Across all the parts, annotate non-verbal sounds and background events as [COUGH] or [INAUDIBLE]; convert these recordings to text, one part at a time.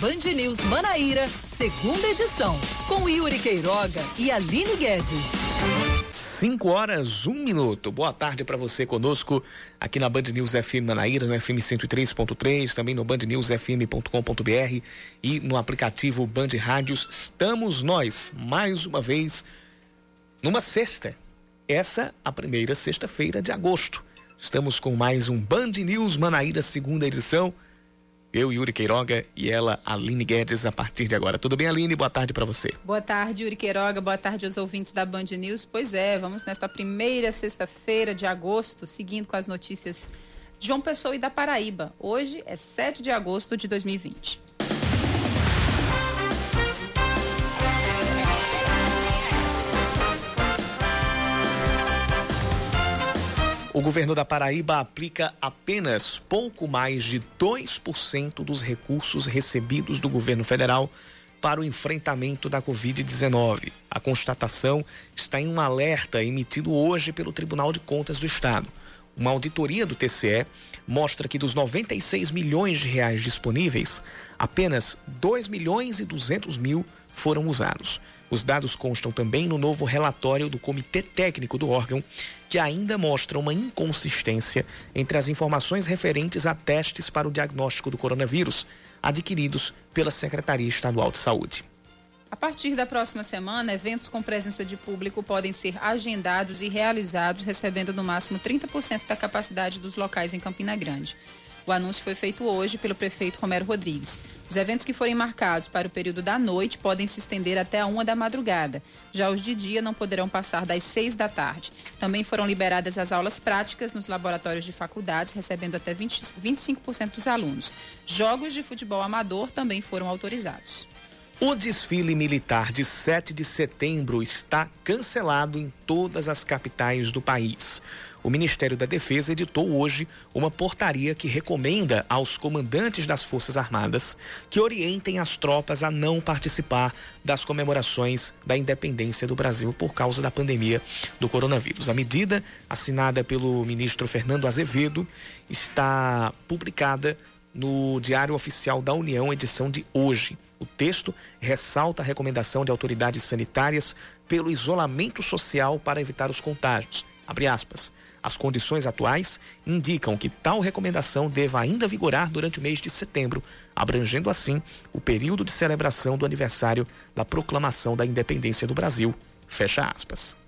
Band News Manaíra, segunda edição, com Yuri Queiroga e Aline Guedes. 5 horas, 1 um minuto. Boa tarde para você conosco aqui na Band News FM Manaíra, no FM 103.3, também no bandnewsfm.com.br e no aplicativo Band Rádios. Estamos nós, mais uma vez, numa sexta. Essa a primeira sexta-feira de agosto. Estamos com mais um Band News Manaíra, segunda edição. Eu, Yuri Queiroga, e ela, Aline Guedes, a partir de agora. Tudo bem, Aline? Boa tarde para você. Boa tarde, Yuri Queiroga. Boa tarde aos ouvintes da Band News. Pois é, vamos nesta primeira sexta-feira de agosto, seguindo com as notícias de João Pessoa e da Paraíba. Hoje é 7 de agosto de 2020. O governo da Paraíba aplica apenas pouco mais de 2% dos recursos recebidos do governo federal para o enfrentamento da Covid-19. A constatação está em um alerta emitido hoje pelo Tribunal de Contas do Estado. Uma auditoria do TCE mostra que dos 96 milhões de reais disponíveis, apenas 2 milhões e 200 mil foram usados. Os dados constam também no novo relatório do Comitê Técnico do órgão, que ainda mostra uma inconsistência entre as informações referentes a testes para o diagnóstico do coronavírus adquiridos pela Secretaria Estadual de Saúde. A partir da próxima semana, eventos com presença de público podem ser agendados e realizados, recebendo no máximo 30% da capacidade dos locais em Campina Grande. O anúncio foi feito hoje pelo prefeito Romero Rodrigues. Os eventos que forem marcados para o período da noite podem se estender até a uma da madrugada. Já os de dia não poderão passar das seis da tarde. Também foram liberadas as aulas práticas nos laboratórios de faculdades, recebendo até 20, 25% dos alunos. Jogos de futebol amador também foram autorizados. O desfile militar de 7 de setembro está cancelado em todas as capitais do país. O Ministério da Defesa editou hoje uma portaria que recomenda aos comandantes das Forças Armadas que orientem as tropas a não participar das comemorações da independência do Brasil por causa da pandemia do coronavírus. A medida, assinada pelo ministro Fernando Azevedo, está publicada no Diário Oficial da União, edição de hoje. O texto ressalta a recomendação de autoridades sanitárias pelo isolamento social para evitar os contágios. Abre aspas. As condições atuais indicam que tal recomendação deva ainda vigorar durante o mês de setembro, abrangendo assim o período de celebração do aniversário da proclamação da independência do Brasil. Fecha aspas.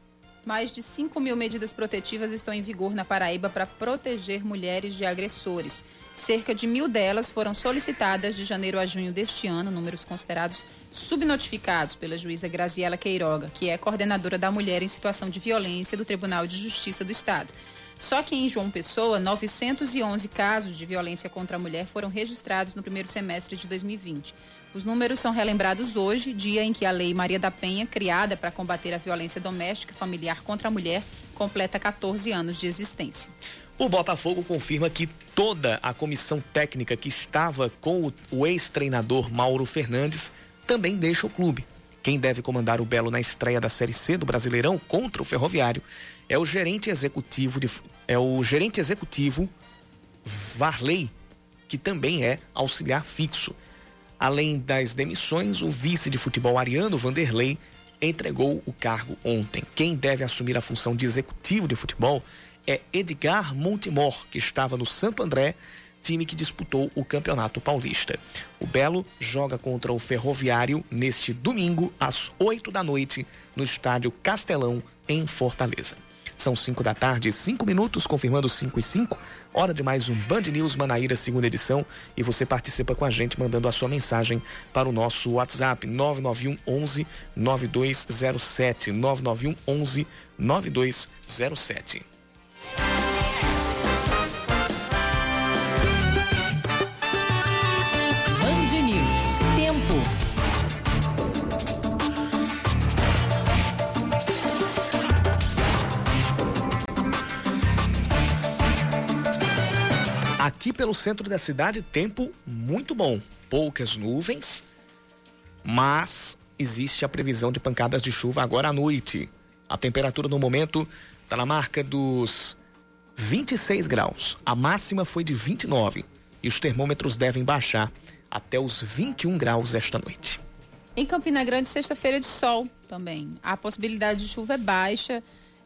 Mais de 5 mil medidas protetivas estão em vigor na Paraíba para proteger mulheres de agressores. Cerca de mil delas foram solicitadas de janeiro a junho deste ano, números considerados subnotificados pela juíza Graziela Queiroga, que é coordenadora da mulher em situação de violência do Tribunal de Justiça do Estado. Só que em João Pessoa, 911 casos de violência contra a mulher foram registrados no primeiro semestre de 2020. Os números são relembrados hoje, dia em que a Lei Maria da Penha, criada para combater a violência doméstica e familiar contra a mulher, completa 14 anos de existência. O Botafogo confirma que toda a comissão técnica que estava com o ex-treinador Mauro Fernandes também deixa o clube. Quem deve comandar o Belo na estreia da Série C do Brasileirão contra o Ferroviário é o gerente executivo de, é o gerente executivo Varley, que também é auxiliar fixo. Além das demissões, o vice de futebol Ariano Vanderlei entregou o cargo ontem. Quem deve assumir a função de executivo de futebol é Edgar Montemor, que estava no Santo André, time que disputou o Campeonato Paulista. O Belo joga contra o Ferroviário neste domingo, às 8 da noite, no estádio Castelão, em Fortaleza. São 5 da tarde, 5 minutos, confirmando 5 e 5. Hora de mais um Band News Manaíra, segunda edição. E você participa com a gente mandando a sua mensagem para o nosso WhatsApp 991 11 9207. 991 11 9207. Aqui pelo centro da cidade, tempo muito bom. Poucas nuvens, mas existe a previsão de pancadas de chuva agora à noite. A temperatura no momento está na marca dos 26 graus. A máxima foi de 29 e os termômetros devem baixar até os 21 graus esta noite. Em Campina Grande, sexta-feira de sol também. A possibilidade de chuva é baixa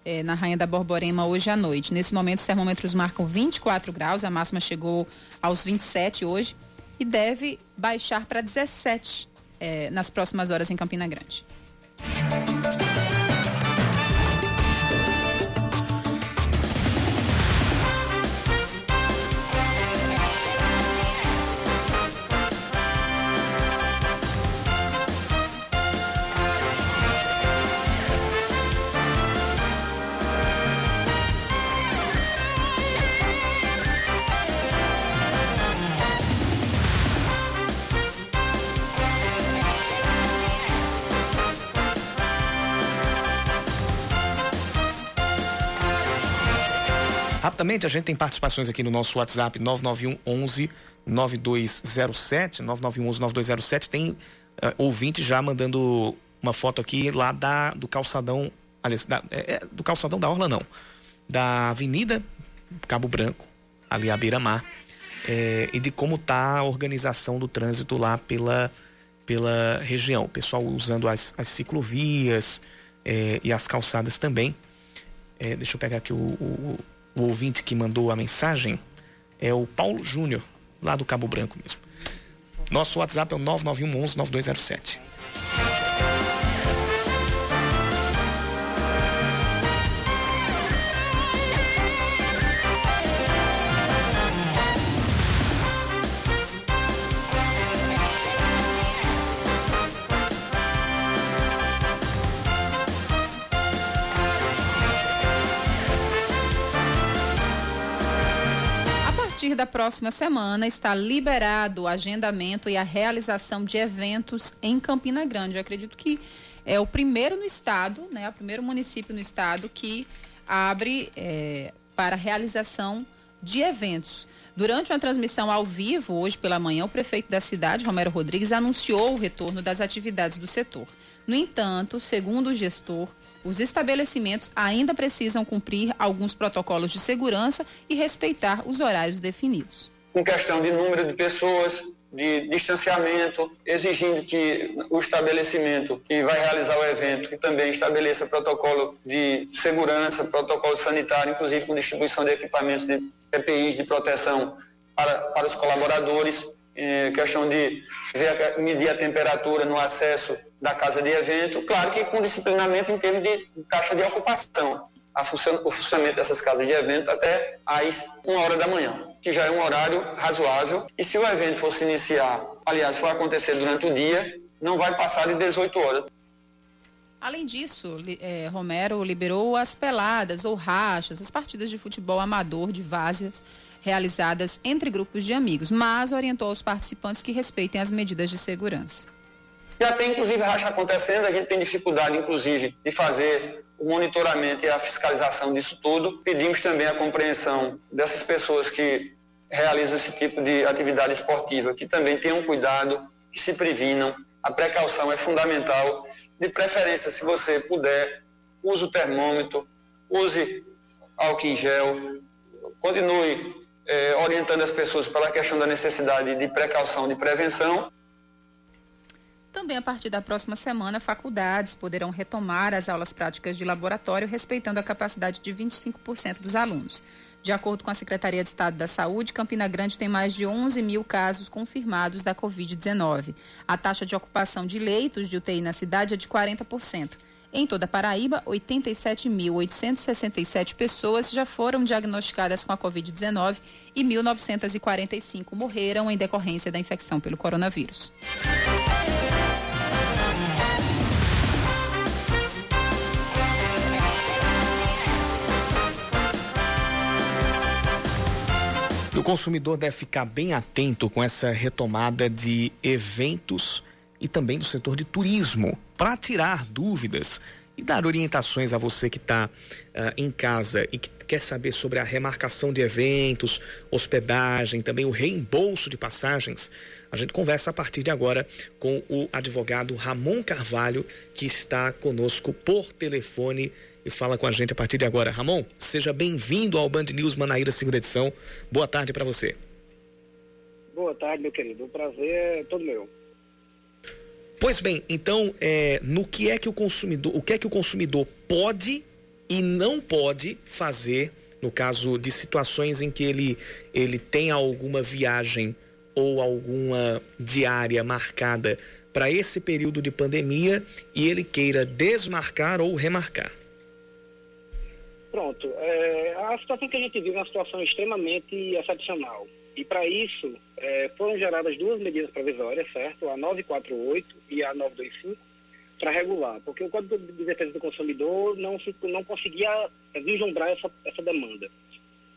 é, na Rainha da Borborema hoje à noite. Nesse momento, os termômetros marcam 24 graus, a máxima chegou aos 27 hoje e deve baixar para 17 é, nas próximas horas em Campina Grande. Rapidamente, a gente tem participações aqui no nosso WhatsApp 991 11 9207, 991 11 9207. Tem uh, ouvinte já mandando uma foto aqui lá da, do calçadão, aliás, da, é, do calçadão da Orla não, da Avenida Cabo Branco, ali à beira-mar, é, e de como está a organização do trânsito lá pela, pela região. O pessoal usando as, as ciclovias é, e as calçadas também. É, deixa eu pegar aqui o, o, o ouvinte que mandou a mensagem é o Paulo Júnior, lá do Cabo Branco mesmo. Nosso WhatsApp é o 991 11 9207. Da próxima semana está liberado o agendamento e a realização de eventos em Campina Grande. Eu acredito que é o primeiro no estado, né, o primeiro município no estado que abre é, para realização de eventos. Durante uma transmissão ao vivo, hoje pela manhã, o prefeito da cidade, Romero Rodrigues, anunciou o retorno das atividades do setor. No entanto, segundo o gestor, os estabelecimentos ainda precisam cumprir alguns protocolos de segurança e respeitar os horários definidos. Em questão de número de pessoas, de distanciamento, exigindo que o estabelecimento que vai realizar o evento que também estabeleça protocolo de segurança, protocolo sanitário, inclusive com distribuição de equipamentos de EPIs de proteção para, para os colaboradores, é, questão de ver, medir a temperatura no acesso da casa de evento, claro que com disciplinamento em termos de taxa de ocupação, o funcionamento dessas casas de evento até às uma hora da manhã, que já é um horário razoável. E se o evento fosse iniciar, aliás, for acontecer durante o dia, não vai passar de 18 horas. Além disso, é, Romero liberou as peladas ou rachas, as partidas de futebol amador de várzeas realizadas entre grupos de amigos, mas orientou os participantes que respeitem as medidas de segurança. Já tem, inclusive, racha acontecendo, a gente tem dificuldade, inclusive, de fazer o monitoramento e a fiscalização disso tudo. Pedimos também a compreensão dessas pessoas que realizam esse tipo de atividade esportiva, que também tenham cuidado, que se previnam. A precaução é fundamental. De preferência, se você puder, use o termômetro, use álcool em gel, continue eh, orientando as pessoas pela questão da necessidade de precaução, de prevenção. Também a partir da próxima semana, faculdades poderão retomar as aulas práticas de laboratório, respeitando a capacidade de 25% dos alunos. De acordo com a Secretaria de Estado da Saúde, Campina Grande tem mais de 11 mil casos confirmados da Covid-19. A taxa de ocupação de leitos de UTI na cidade é de 40%. Em toda a Paraíba, 87.867 pessoas já foram diagnosticadas com a Covid-19 e 1.945 morreram em decorrência da infecção pelo coronavírus. O consumidor deve ficar bem atento com essa retomada de eventos e também do setor de turismo, para tirar dúvidas e dar orientações a você que está uh, em casa e que quer saber sobre a remarcação de eventos, hospedagem, também o reembolso de passagens. A gente conversa a partir de agora com o advogado Ramon Carvalho, que está conosco por telefone e fala com a gente a partir de agora. Ramon, seja bem-vindo ao Band News Manaíra segunda edição. Boa tarde para você. Boa tarde, meu querido. O prazer é todo meu. Pois bem, então, é, no que é que o consumidor, o que é que o consumidor pode e não pode fazer no caso de situações em que ele, ele tem alguma viagem ou alguma diária marcada para esse período de pandemia e ele queira desmarcar ou remarcar? Pronto. É, a situação que a gente vive é uma situação extremamente excepcional. E para isso, é, foram geradas duas medidas provisórias, certo? A 948 e a 925, para regular, porque o Código de Defesa do Consumidor não, não conseguia vislumbrar essa, essa demanda.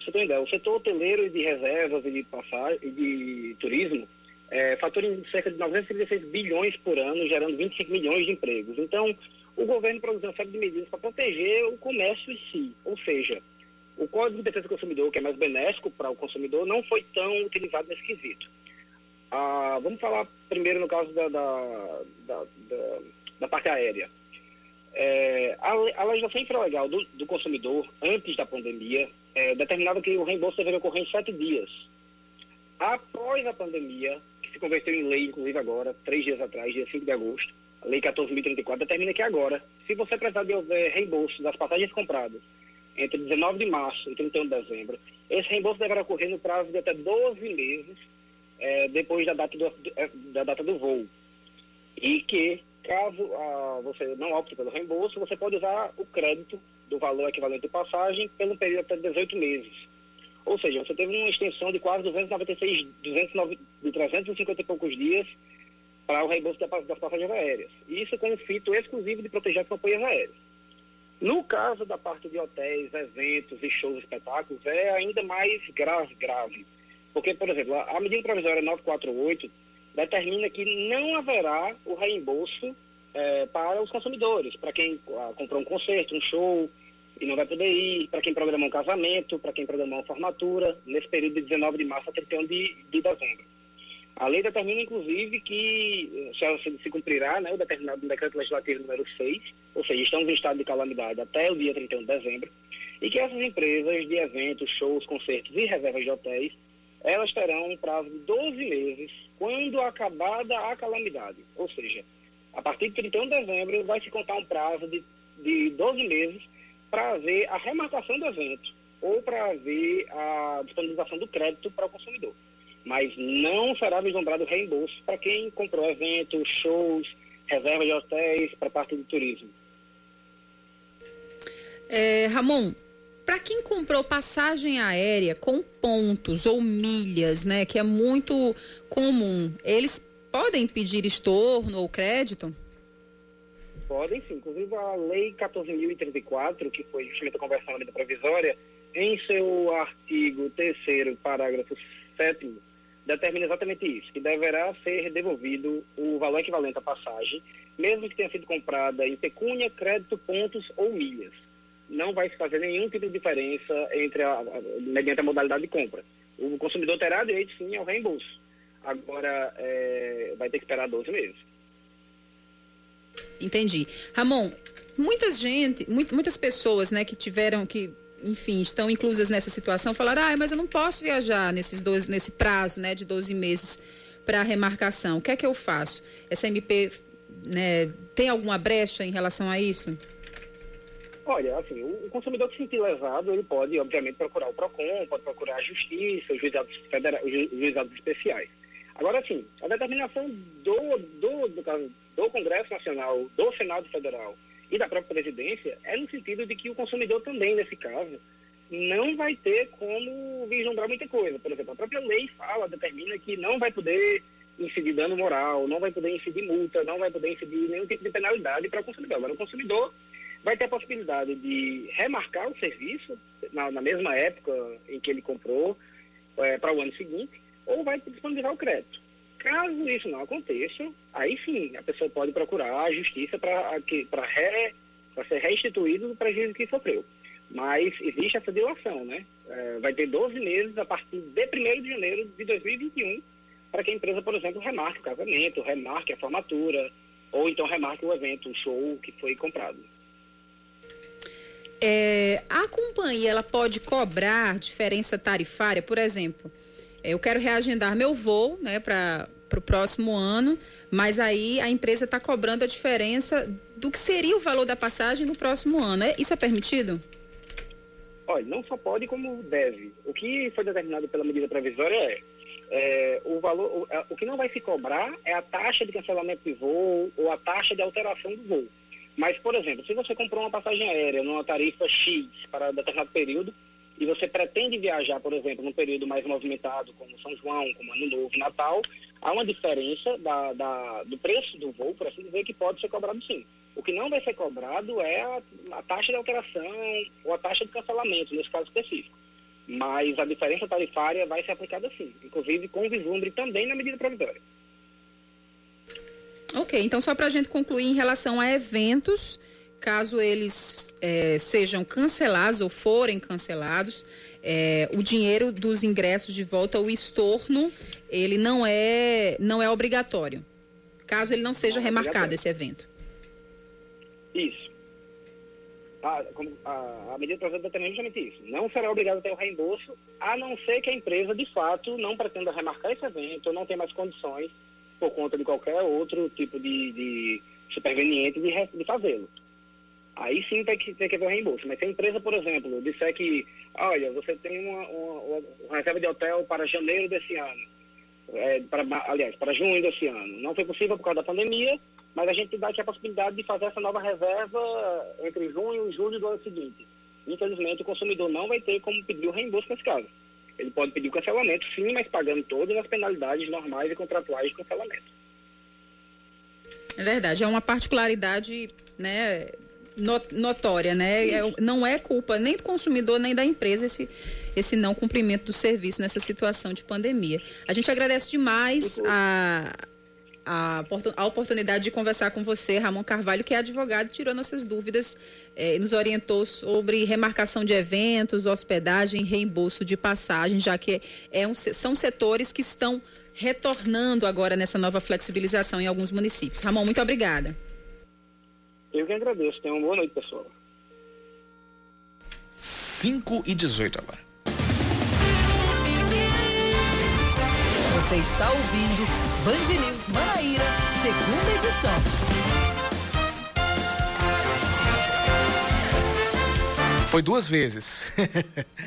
Você tem ideia, o setor hoteleiro e de reservas e de passagem e de turismo é, fatura cerca de 936 bilhões por ano, gerando 25 milhões de empregos. Então, o governo produziu uma série de medidas para proteger o comércio em si, ou seja, o Código de Defesa do Consumidor, que é mais benéfico para o consumidor, não foi tão utilizado nesse quesito. Ah, vamos falar primeiro no caso da, da, da, da da parte aérea. É, a, a, legislação infralegal do, do consumidor, antes da pandemia, é, determinava que o reembolso deveria ocorrer em sete dias. Após a pandemia, que se converteu em lei, inclusive agora, três dias atrás, dia 5 de agosto, a Lei 14.034 determina que agora, se você precisar de reembolso das passagens compradas entre 19 de março e 31 de dezembro, esse reembolso deverá ocorrer no prazo de até 12 meses é, depois da data, do, da data do voo. E que Caso ah, você não opte pelo reembolso, você pode usar o crédito do valor equivalente de passagem pelo período até 18 meses. Ou seja, você teve uma extensão de quase 296, 209, de 350 e poucos dias para o reembolso das passagens aéreas. Isso com o fito exclusivo de proteger as companhias aéreas. No caso da parte de hotéis, eventos e shows, espetáculos, é ainda mais grave, grave. Porque, por exemplo, a medida provisória 948 determina que não haverá o reembolso é, para os consumidores, para quem ah, comprou um concerto, um show e não vai poder ir, para quem programou um casamento, para quem programou uma formatura, nesse período de 19 de março a 31 de, de dezembro. A lei determina, inclusive, que se, se cumprirá né, o determinado decreto legislativo número 6, ou seja, estamos em estado de calamidade até o dia 31 de dezembro, e que essas empresas de eventos, shows, concertos e reservas de hotéis, elas terão um prazo de 12 meses quando acabada a calamidade. Ou seja, a partir de 31 de dezembro vai se contar um prazo de, de 12 meses para haver a remarcação do evento ou para haver a disponibilização do crédito para o consumidor. Mas não será vislumbrado reembolso para quem comprou eventos, shows, reserva de hotéis para parte do turismo. É, Ramon, para quem comprou passagem aérea com pontos ou milhas, né, que é muito comum, eles podem pedir estorno ou crédito? Podem sim. Inclusive a Lei 14.034, que foi justamente a conversão da medida provisória, em seu artigo 3 parágrafo 7 determina exatamente isso, que deverá ser devolvido o valor equivalente à passagem, mesmo que tenha sido comprada em pecúnia, crédito, pontos ou milhas não vai se fazer nenhum tipo de diferença entre a, a, mediante a modalidade de compra. O consumidor terá direito sim ao reembolso. Agora é, vai ter que esperar 12 meses. Entendi. Ramon, muitas gente, muitas pessoas, né, que tiveram que enfim, estão inclusas nessa situação, falaram, ah, mas eu não posso viajar nesses 12, nesse prazo, né, de 12 meses para remarcação. O que é que eu faço? Essa MP, né, tem alguma brecha em relação a isso? Olha, assim, o consumidor que se sentir lesado, ele pode, obviamente, procurar o PROCON, pode procurar a Justiça, os juizados, federais, os juizados especiais. Agora, assim, a determinação do, do, do, do Congresso Nacional, do Senado Federal e da própria presidência é no sentido de que o consumidor também, nesse caso, não vai ter como vislumbrar muita coisa. Por exemplo, a própria lei fala, determina que não vai poder incidir dano moral, não vai poder incidir multa, não vai poder incidir nenhum tipo de penalidade para o consumidor. Agora, o consumidor vai ter a possibilidade de remarcar o serviço na, na mesma época em que ele comprou é, para o ano seguinte, ou vai disponibilizar o crédito. Caso isso não aconteça, aí sim a pessoa pode procurar a justiça para re, ser restituído o prejuízo que sofreu. Mas existe essa dilação, né? É, vai ter 12 meses a partir de 1 de janeiro de 2021 para que a empresa, por exemplo, remarque o casamento, remarque a formatura, ou então remarque o evento, o show que foi comprado. É, a companhia ela pode cobrar diferença tarifária, por exemplo. Eu quero reagendar meu voo, né, para o próximo ano, mas aí a empresa está cobrando a diferença do que seria o valor da passagem no próximo ano. É, isso é permitido? Olha, não só pode como deve. O que foi determinado pela medida provisória é, é o valor, o, é, o, que não vai se cobrar é a taxa de cancelamento de voo ou a taxa de alteração do voo. Mas, por exemplo, se você comprou uma passagem aérea numa tarifa X para determinado período e você pretende viajar, por exemplo, num período mais movimentado, como São João, como Ano Novo, Natal, há uma diferença da, da, do preço do voo, por assim dizer, que pode ser cobrado sim. O que não vai ser cobrado é a, a taxa de alteração ou a taxa de cancelamento, nesse caso específico. Mas a diferença tarifária vai ser aplicada sim, inclusive com vislumbre também na medida provisória. Ok, então só para a gente concluir em relação a eventos, caso eles é, sejam cancelados ou forem cancelados, é, o dinheiro dos ingressos de volta, o estorno, ele não é, não é obrigatório, caso ele não seja não é remarcado esse evento. Isso. A, a, a medida provisória determina justamente isso. Não será obrigado a ter o reembolso, a não ser que a empresa, de fato, não pretenda remarcar esse evento ou não tenha mais condições por conta de qualquer outro tipo de, de superveniente de, de fazê-lo. Aí sim tem que, tem que haver o reembolso. Mas se a empresa, por exemplo, disser que, olha, você tem uma, uma, uma reserva de hotel para janeiro desse ano, é, para, aliás, para junho desse ano, não foi possível por causa da pandemia, mas a gente dá a possibilidade de fazer essa nova reserva entre junho e julho do ano seguinte. Infelizmente, o consumidor não vai ter como pedir o reembolso nesse caso. Ele pode pedir o cancelamento, sim, mas pagando todas as penalidades normais e contratuais de cancelamento. É verdade, é uma particularidade, né, notória, né? É, não é culpa nem do consumidor nem da empresa esse, esse não cumprimento do serviço nessa situação de pandemia. A gente agradece demais a, a, a oportunidade de conversar com você, Ramon Carvalho, que é advogado, tirou nossas dúvidas eh, e nos orientou sobre remarcação de eventos, hospedagem, reembolso de passagem, já que é um, são setores que estão retornando agora nessa nova flexibilização em alguns municípios. Ramon, muito obrigada. Eu que agradeço. Tenham uma boa noite, pessoal. 5 e 18 agora. Você está ouvindo Band News Manaíra, segunda edição. Foi duas vezes. [LAUGHS]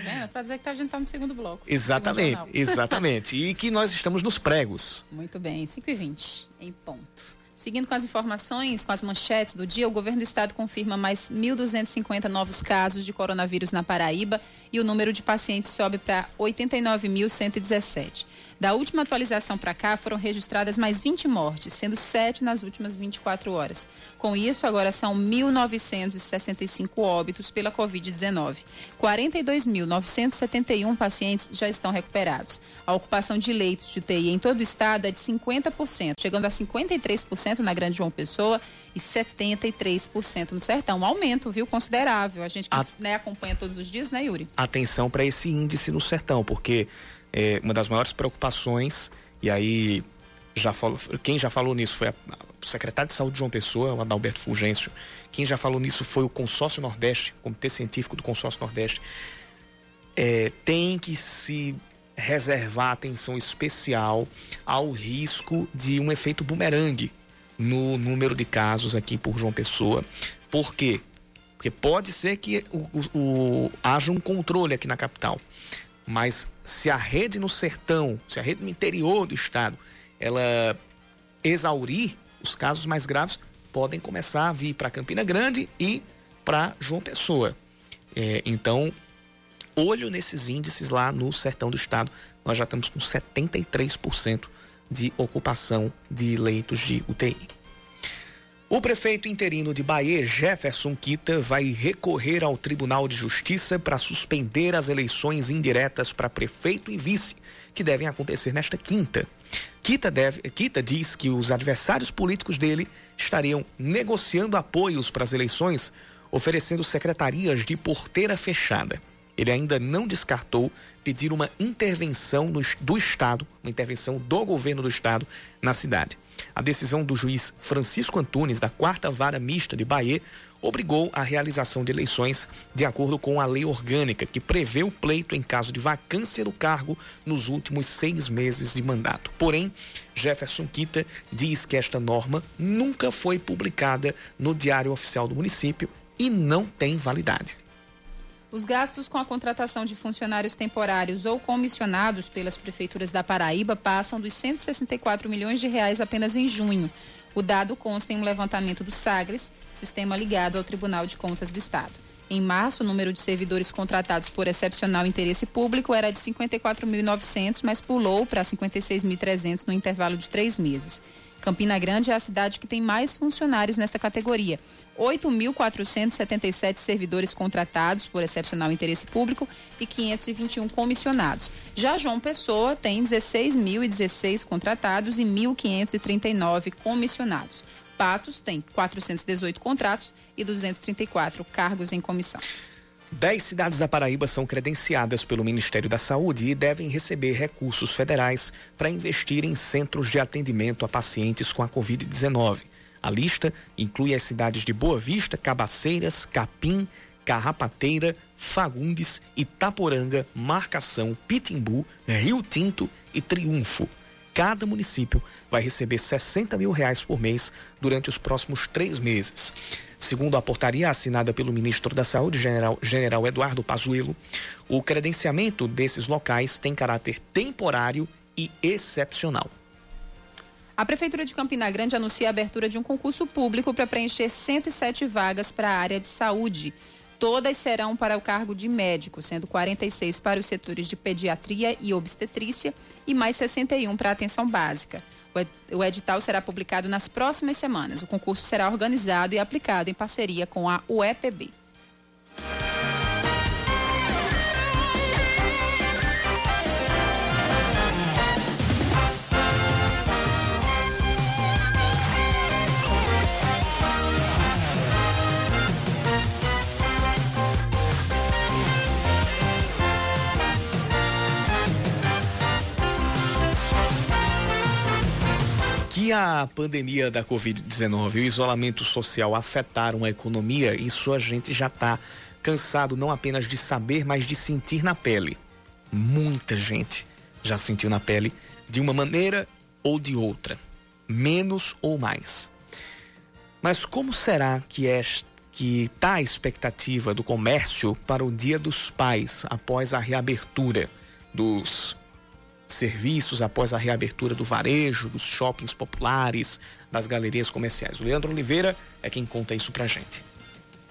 É, pra dizer que a gente está no segundo bloco. Exatamente, segundo exatamente. E que nós estamos nos pregos. Muito bem, 5 e 20 em ponto. Seguindo com as informações, com as manchetes do dia, o governo do estado confirma mais 1.250 novos casos de coronavírus na Paraíba e o número de pacientes sobe para 89.117. Da última atualização para cá, foram registradas mais 20 mortes, sendo 7 nas últimas 24 horas. Com isso, agora são 1.965 óbitos pela Covid-19. 42.971 pacientes já estão recuperados. A ocupação de leitos de UTI em todo o estado é de 50%, chegando a 53% na Grande João Pessoa e 73% no Sertão. Um aumento, viu, considerável. A gente que, a... né, acompanha todos os dias, né, Yuri? Atenção para esse índice no Sertão, porque é, uma das maiores preocupações, e aí já falou, quem já falou nisso foi a, o secretário de saúde de João Pessoa, o Adalberto Fulgêncio. Quem já falou nisso foi o Consórcio Nordeste, o Comitê Científico do Consórcio Nordeste. É, tem que se reservar atenção especial ao risco de um efeito bumerangue no número de casos aqui por João Pessoa. Por quê? Porque pode ser que o, o, o, haja um controle aqui na capital. Mas se a rede no sertão, se a rede no interior do estado, ela exaurir, os casos mais graves podem começar a vir para Campina Grande e para João Pessoa. É, então, olho nesses índices lá no sertão do estado. Nós já estamos com 73% de ocupação de leitos de UTI. O prefeito interino de Bahia, Jefferson Quita, vai recorrer ao Tribunal de Justiça para suspender as eleições indiretas para prefeito e vice, que devem acontecer nesta quinta. Quita, deve, Quita diz que os adversários políticos dele estariam negociando apoios para as eleições, oferecendo secretarias de porteira fechada. Ele ainda não descartou pedir uma intervenção do, do Estado, uma intervenção do governo do Estado na cidade. A decisão do juiz Francisco Antunes, da quarta vara mista de Bahia, obrigou a realização de eleições de acordo com a lei orgânica, que prevê o pleito em caso de vacância do cargo nos últimos seis meses de mandato. Porém, Jefferson Quita diz que esta norma nunca foi publicada no Diário Oficial do município e não tem validade. Os gastos com a contratação de funcionários temporários ou comissionados pelas prefeituras da Paraíba passam dos 164 milhões de reais apenas em junho. O dado consta em um levantamento do Sagres, sistema ligado ao Tribunal de Contas do Estado. Em março, o número de servidores contratados por excepcional interesse público era de 54.900, mas pulou para 56.300 no intervalo de três meses. Campina Grande é a cidade que tem mais funcionários nessa categoria. 8.477 servidores contratados por excepcional interesse público e 521 comissionados. Já João Pessoa tem 16.016 contratados e 1.539 comissionados. Patos tem 418 contratos e 234 cargos em comissão. Dez cidades da Paraíba são credenciadas pelo Ministério da Saúde e devem receber recursos federais para investir em centros de atendimento a pacientes com a Covid-19. A lista inclui as cidades de Boa Vista, Cabaceiras, Capim, Carrapateira, Fagundes, Itaporanga, Marcação, Pitimbu, Rio Tinto e Triunfo. Cada município vai receber 60 mil reais por mês durante os próximos três meses. Segundo a portaria assinada pelo ministro da Saúde, general, general Eduardo Pazuello, o credenciamento desses locais tem caráter temporário e excepcional. A Prefeitura de Campina Grande anuncia a abertura de um concurso público para preencher 107 vagas para a área de saúde. Todas serão para o cargo de médico, sendo 46 para os setores de pediatria e obstetrícia e mais 61 para a atenção básica. O edital será publicado nas próximas semanas. O concurso será organizado e aplicado em parceria com a UEPB. Que a pandemia da Covid-19 e o isolamento social afetaram a economia, isso a gente já está cansado não apenas de saber, mas de sentir na pele. Muita gente já sentiu na pele de uma maneira ou de outra, menos ou mais. Mas como será que é que está a expectativa do comércio para o Dia dos Pais após a reabertura dos serviços após a reabertura do varejo, dos shoppings populares, das galerias comerciais. O Leandro Oliveira é quem conta isso pra gente.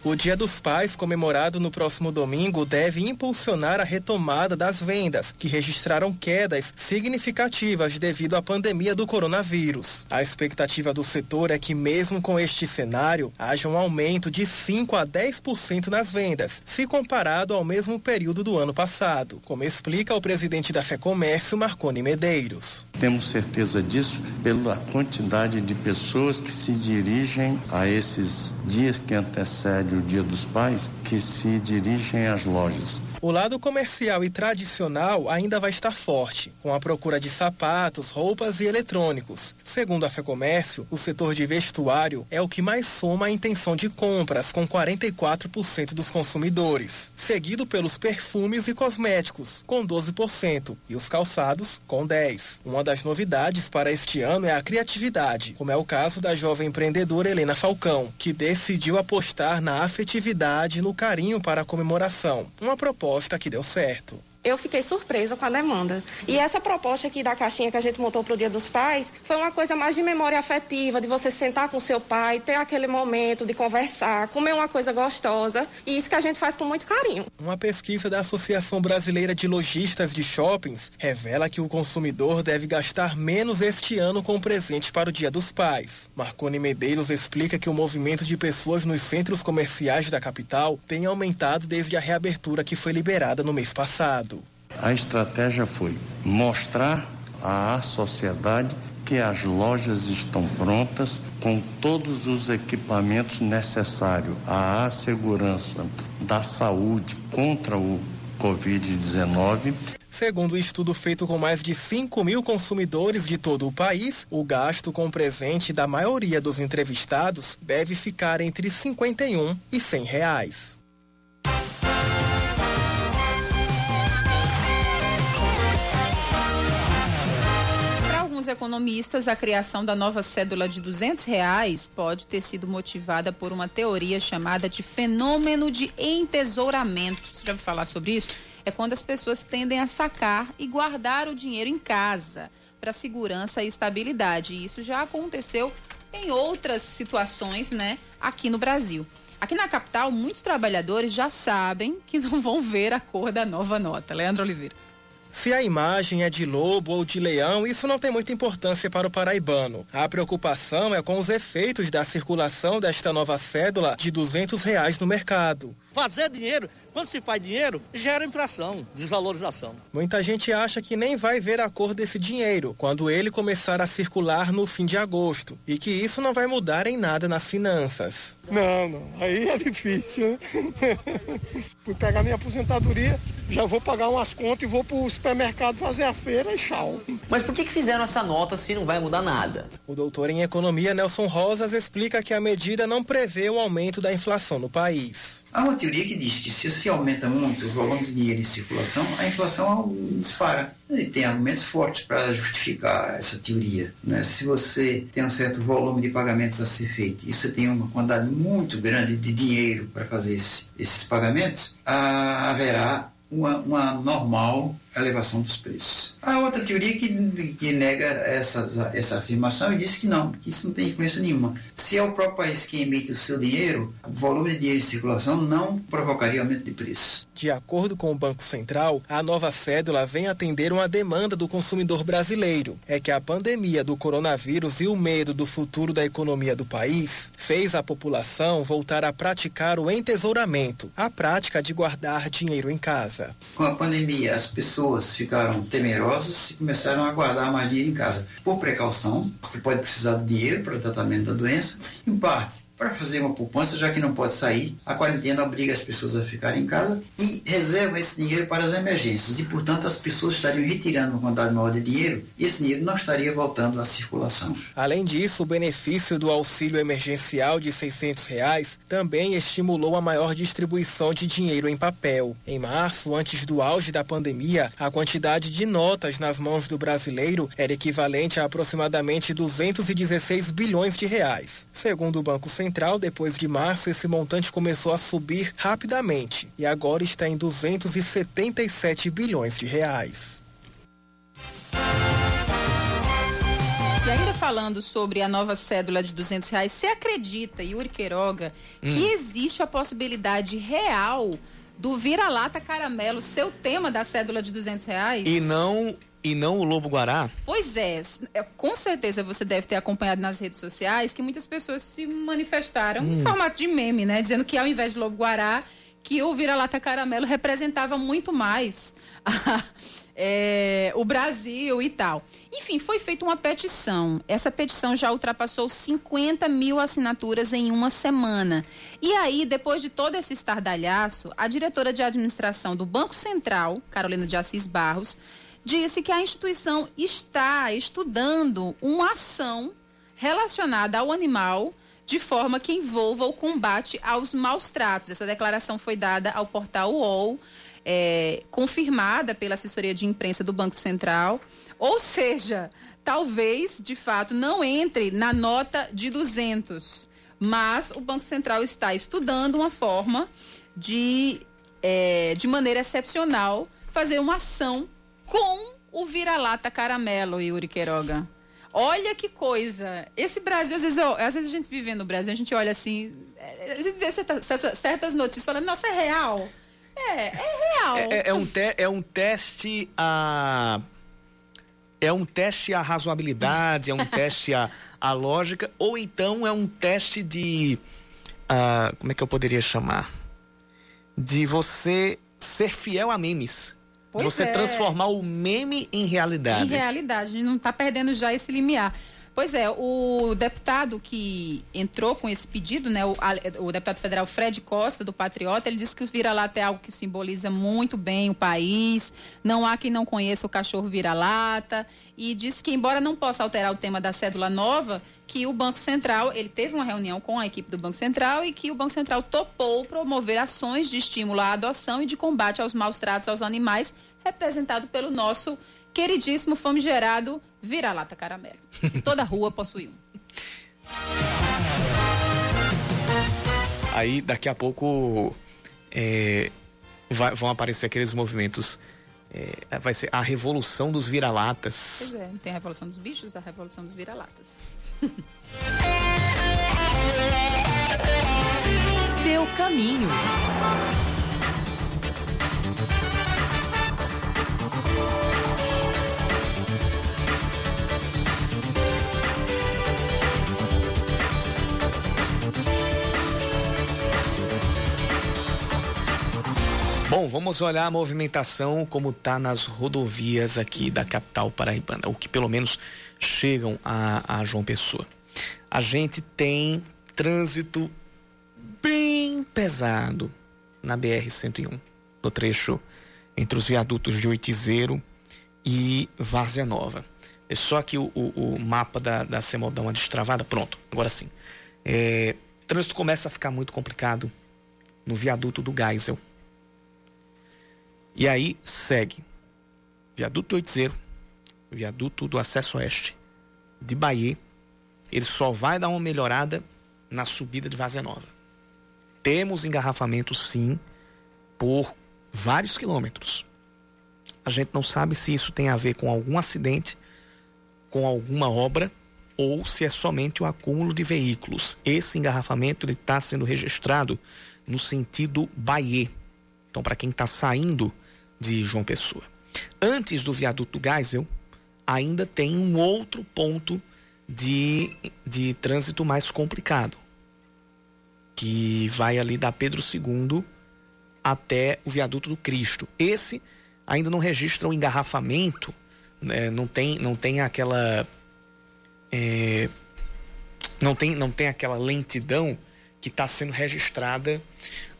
O Dia dos Pais, comemorado no próximo domingo, deve impulsionar a retomada das vendas, que registraram quedas significativas devido à pandemia do coronavírus. A expectativa do setor é que, mesmo com este cenário, haja um aumento de 5 a 10% nas vendas, se comparado ao mesmo período do ano passado, como explica o presidente da FEComércio, Marconi Medeiros. Temos certeza disso pela quantidade de pessoas que se dirigem a esses dias que antecedem o Dia dos Pais que se dirigem às lojas. O lado comercial e tradicional ainda vai estar forte, com a procura de sapatos, roupas e eletrônicos. Segundo a FEComércio, o setor de vestuário é o que mais soma a intenção de compras, com 44% dos consumidores, seguido pelos perfumes e cosméticos, com 12%, e os calçados, com 10%. Uma das novidades para este ano é a criatividade, como é o caso da jovem empreendedora Helena Falcão, que decidiu apostar na afetividade e no carinho para a comemoração. Uma proposta proposta que deu certo eu fiquei surpresa com a demanda. E essa proposta aqui da caixinha que a gente montou para o Dia dos Pais foi uma coisa mais de memória afetiva, de você sentar com seu pai, ter aquele momento de conversar, comer uma coisa gostosa. E isso que a gente faz com muito carinho. Uma pesquisa da Associação Brasileira de Lojistas de Shoppings revela que o consumidor deve gastar menos este ano com presentes para o Dia dos Pais. Marconi Medeiros explica que o movimento de pessoas nos centros comerciais da capital tem aumentado desde a reabertura que foi liberada no mês passado. A estratégia foi mostrar à sociedade que as lojas estão prontas com todos os equipamentos necessários à segurança da saúde contra o Covid-19. Segundo um estudo feito com mais de 5 mil consumidores de todo o país, o gasto com presente da maioria dos entrevistados deve ficar entre 51 e 100 reais. Alguns economistas, a criação da nova cédula de 200 reais pode ter sido motivada por uma teoria chamada de fenômeno de entesouramento. Você já ouviu falar sobre isso? É quando as pessoas tendem a sacar e guardar o dinheiro em casa para segurança e estabilidade. E isso já aconteceu em outras situações, né, aqui no Brasil. Aqui na capital, muitos trabalhadores já sabem que não vão ver a cor da nova nota. Leandro Oliveira. Se a imagem é de lobo ou de leão, isso não tem muita importância para o paraibano. A preocupação é com os efeitos da circulação desta nova cédula de 200 reais no mercado. Fazer dinheiro, quando se faz dinheiro, gera inflação, desvalorização. Muita gente acha que nem vai ver a cor desse dinheiro quando ele começar a circular no fim de agosto e que isso não vai mudar em nada nas finanças. Não, não, aí é difícil. [LAUGHS] Fui pegar minha aposentadoria, já vou pagar umas contas e vou pro supermercado fazer a feira e tchau. Mas por que, que fizeram essa nota se não vai mudar nada? O doutor em economia Nelson Rosas explica que a medida não prevê o aumento da inflação no país. Há uma teoria que diz que se se aumenta muito o volume de dinheiro em circulação, a inflação dispara. E tem argumentos fortes para justificar essa teoria. Né? Se você tem um certo volume de pagamentos a ser feito e você tem uma quantidade muito grande de dinheiro para fazer esse, esses pagamentos, haverá uma, uma normal elevação dos preços. Há outra teoria que, que nega essa, essa afirmação e diz que não, que isso não tem influência nenhuma. Se é o próprio país que emite o seu dinheiro, o volume de dinheiro em circulação não provocaria aumento de preços. De acordo com o Banco Central, a nova cédula vem atender uma demanda do consumidor brasileiro. É que a pandemia do coronavírus e o medo do futuro da economia do país fez a população voltar a praticar o entesouramento, a prática de guardar dinheiro em casa. Com a pandemia, as pessoas pessoas ficaram temerosas e começaram a guardar mais dinheiro em casa, por precaução, porque pode precisar de dinheiro para o tratamento da doença, em parte para fazer uma poupança, já que não pode sair. A quarentena obriga as pessoas a ficarem em casa e reserva esse dinheiro para as emergências. E, portanto, as pessoas estariam retirando uma quantidade maior de dinheiro e esse dinheiro não estaria voltando à circulação. Além disso, o benefício do auxílio emergencial de 600 reais também estimulou a maior distribuição de dinheiro em papel. Em março, antes do auge da pandemia, a quantidade de notas nas mãos do brasileiro era equivalente a aproximadamente 216 bilhões de reais. Segundo o Banco Central, Central, depois de março, esse montante começou a subir rapidamente e agora está em 277 bilhões de reais. E ainda falando sobre a nova cédula de 200 reais, você acredita, Yuri Queiroga, hum. que existe a possibilidade real do vira-lata caramelo ser o tema da cédula de 200 reais? E não e não o Lobo Guará? Pois é, é, com certeza você deve ter acompanhado nas redes sociais que muitas pessoas se manifestaram hum. em formato de meme, né? Dizendo que ao invés de Lobo Guará, que o vira-lata caramelo representava muito mais [LAUGHS] a, é, o Brasil e tal. Enfim, foi feita uma petição. Essa petição já ultrapassou 50 mil assinaturas em uma semana. E aí, depois de todo esse estardalhaço, a diretora de administração do Banco Central, Carolina de Assis Barros, disse que a instituição está estudando uma ação relacionada ao animal de forma que envolva o combate aos maus tratos. Essa declaração foi dada ao portal UOL, é, confirmada pela assessoria de imprensa do Banco Central. Ou seja, talvez, de fato, não entre na nota de 200, mas o Banco Central está estudando uma forma de, é, de maneira excepcional, fazer uma ação com o vira-lata caramelo, Yuri Queiroga. Olha que coisa. Esse Brasil, às vezes, eu, às vezes a gente vive no Brasil, a gente olha assim, é, a gente vê certas, certas notícias falando, nossa, é real. É, é real. É, é, é um, te, é um teste a. É um teste à razoabilidade, é um teste à, à lógica, ou então é um teste de. Uh, como é que eu poderia chamar? De você ser fiel a memes. Pois você é. transformar o meme em realidade. Em realidade, a gente não está perdendo já esse limiar. Pois é, o deputado que entrou com esse pedido, né, o, o deputado federal Fred Costa, do Patriota, ele disse que o vira-lata é algo que simboliza muito bem o país, não há quem não conheça o cachorro vira-lata, e disse que, embora não possa alterar o tema da cédula nova, que o Banco Central, ele teve uma reunião com a equipe do Banco Central e que o Banco Central topou promover ações de estímulo à adoção e de combate aos maus tratos aos animais, representado pelo nosso queridíssimo famigerado vira-lata caramelo. [LAUGHS] Toda rua possui um. Aí daqui a pouco é, vai, vão aparecer aqueles movimentos. É, vai ser a revolução dos vira-latas. Pois é, tem a revolução dos bichos, a revolução dos vira-latas. [LAUGHS] Seu caminho. Bom, vamos olhar a movimentação como está nas rodovias aqui da capital paraibana, o que pelo menos chegam a, a João Pessoa. A gente tem trânsito bem pesado na BR-101, no trecho entre os viadutos de Oitizeiro e Várzea Nova. É só aqui o, o, o mapa da, da CEMOL uma destravada. Pronto, agora sim. É, trânsito começa a ficar muito complicado no viaduto do Geisel e aí segue viaduto 80, viaduto do acesso oeste de Bahia. Ele só vai dar uma melhorada na subida de Vazia Nova. Temos engarrafamento sim por vários quilômetros. A gente não sabe se isso tem a ver com algum acidente, com alguma obra ou se é somente o acúmulo de veículos. Esse engarrafamento está sendo registrado no sentido Bahia. Então, para quem está saindo de João Pessoa. Antes do viaduto Geisel, ainda tem um outro ponto de, de trânsito mais complicado, que vai ali da Pedro II até o viaduto do Cristo. Esse ainda não registra o engarrafamento, né? não, tem, não tem aquela. É, não, tem, não tem aquela lentidão que está sendo registrada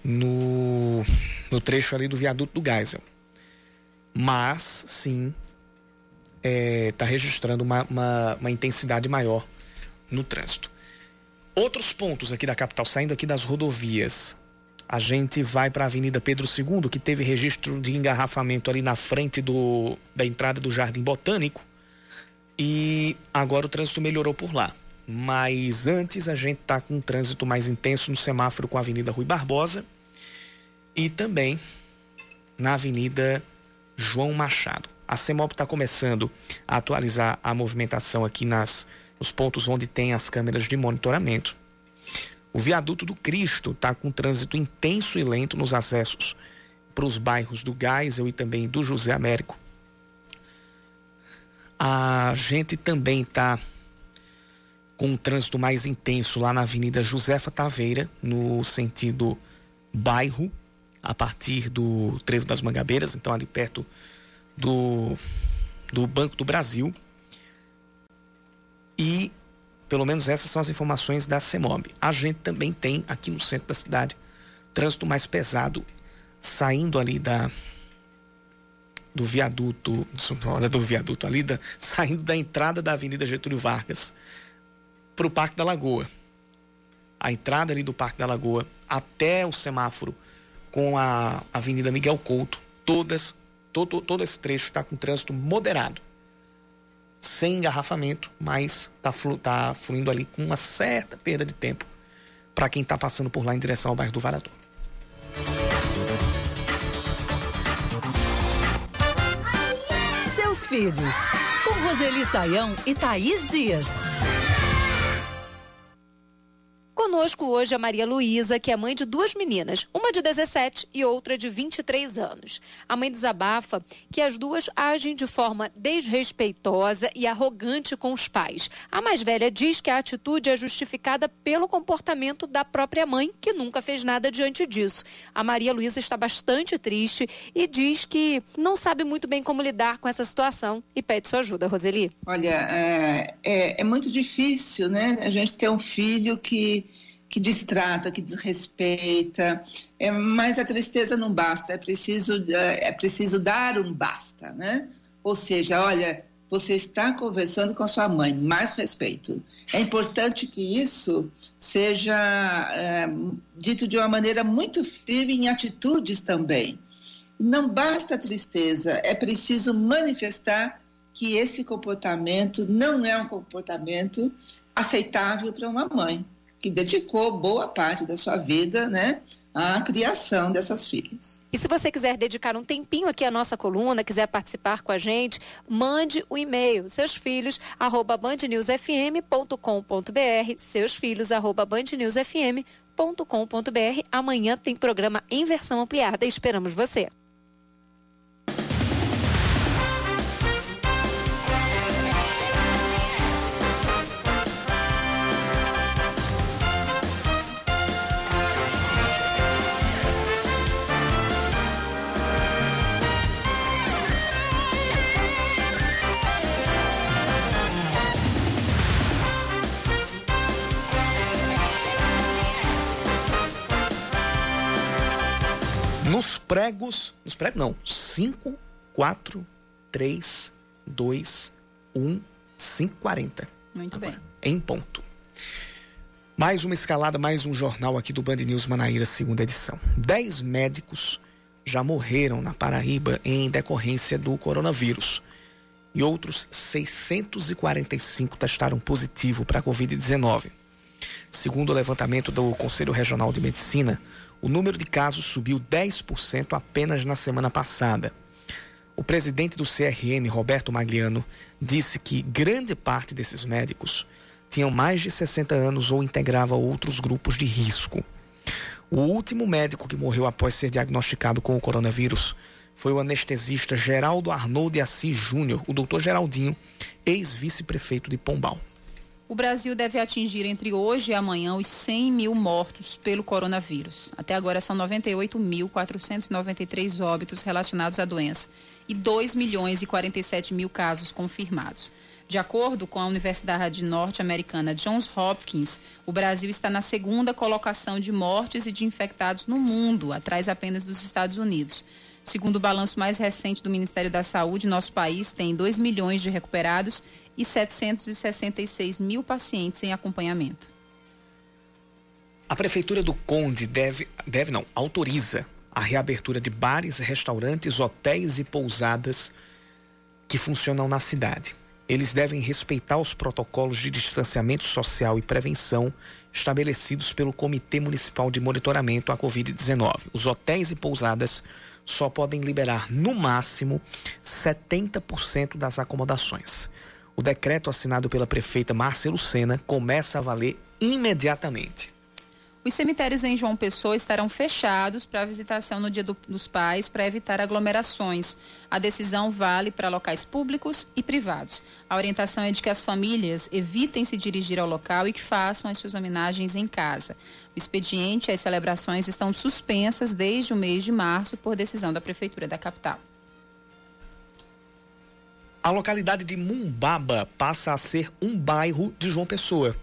no, no trecho ali do viaduto do Geisel mas sim está é, tá registrando uma, uma, uma, intensidade maior no trânsito. Outros pontos aqui da capital, saindo aqui das rodovias. A gente vai para a Avenida Pedro II, que teve registro de engarrafamento ali na frente do, da entrada do Jardim Botânico. E agora o trânsito melhorou por lá. Mas antes a gente está com um trânsito mais intenso no semáforo com a Avenida Rui Barbosa e também na Avenida João Machado. A CEMOB está começando a atualizar a movimentação aqui nas, nos pontos onde tem as câmeras de monitoramento. O viaduto do Cristo está com trânsito intenso e lento nos acessos para os bairros do Geisel e também do José Américo. A gente também está com um trânsito mais intenso lá na Avenida Josefa Taveira, no sentido bairro a partir do Trevo das Mangabeiras, então ali perto do, do Banco do Brasil. E pelo menos essas são as informações da CEMOB. A gente também tem aqui no centro da cidade trânsito mais pesado saindo ali da do viaduto, do viaduto ali da, [LAUGHS] saindo da entrada da Avenida Getúlio Vargas para o Parque da Lagoa. A entrada ali do Parque da Lagoa até o semáforo com a Avenida Miguel Couto, todas, todo, todo esse trecho está com trânsito moderado. Sem engarrafamento, mas está flu, tá fluindo ali com uma certa perda de tempo para quem está passando por lá em direção ao bairro do Varador. Seus filhos, com Roseli Saião e Thaís Dias. Conosco hoje a Maria Luísa, que é mãe de duas meninas, uma de 17 e outra de 23 anos. A mãe desabafa que as duas agem de forma desrespeitosa e arrogante com os pais. A mais velha diz que a atitude é justificada pelo comportamento da própria mãe, que nunca fez nada diante disso. A Maria Luísa está bastante triste e diz que não sabe muito bem como lidar com essa situação e pede sua ajuda, Roseli. Olha, é, é, é muito difícil, né? A gente ter um filho que que distrata, que desrespeita, é, mas a tristeza não basta, é preciso, é, é preciso dar um basta, né? Ou seja, olha, você está conversando com a sua mãe, mais respeito. É importante que isso seja é, dito de uma maneira muito firme em atitudes também. Não basta a tristeza, é preciso manifestar que esse comportamento não é um comportamento aceitável para uma mãe que dedicou boa parte da sua vida, né, à criação dessas filhas. E se você quiser dedicar um tempinho aqui à nossa coluna, quiser participar com a gente, mande o um e-mail seus filhos arroba bandnewsfm.com.br seus filhos arroba bandnewsfm.com.br Amanhã tem programa em versão ampliada. Esperamos você. Pregos, nos pregos não, 5, 4, 3, 2, 1, 5, 40. Muito Agora, bem. Em ponto. Mais uma escalada, mais um jornal aqui do Band News Manaíra, segunda edição. Dez médicos já morreram na Paraíba em decorrência do coronavírus. E outros 645 testaram positivo para a Covid-19. Segundo o levantamento do Conselho Regional de Medicina, o número de casos subiu 10% apenas na semana passada. O presidente do CRM, Roberto Magliano, disse que grande parte desses médicos tinham mais de 60 anos ou integrava outros grupos de risco. O último médico que morreu após ser diagnosticado com o coronavírus foi o anestesista Geraldo Arnold Assis Júnior, o doutor Geraldinho, ex-vice-prefeito de Pombal. O Brasil deve atingir entre hoje e amanhã os 100 mil mortos pelo coronavírus. Até agora são 98.493 óbitos relacionados à doença e 2 milhões e 47 mil casos confirmados. De acordo com a Universidade Norte-Americana Johns Hopkins, o Brasil está na segunda colocação de mortes e de infectados no mundo, atrás apenas dos Estados Unidos. Segundo o balanço mais recente do Ministério da Saúde, nosso país tem 2 milhões de recuperados e 766 mil pacientes em acompanhamento. A Prefeitura do Conde deve, deve não, autoriza a reabertura de bares, restaurantes, hotéis e pousadas que funcionam na cidade. Eles devem respeitar os protocolos de distanciamento social e prevenção estabelecidos pelo Comitê Municipal de Monitoramento à Covid-19. Os hotéis e pousadas só podem liberar, no máximo, 70% das acomodações. O decreto assinado pela prefeita Márcia Lucena começa a valer imediatamente. Os cemitérios em João Pessoa estarão fechados para visitação no Dia do, dos Pais para evitar aglomerações. A decisão vale para locais públicos e privados. A orientação é de que as famílias evitem se dirigir ao local e que façam as suas homenagens em casa. O expediente e as celebrações estão suspensas desde o mês de março por decisão da Prefeitura da capital. A localidade de Mumbaba passa a ser um bairro de João Pessoa.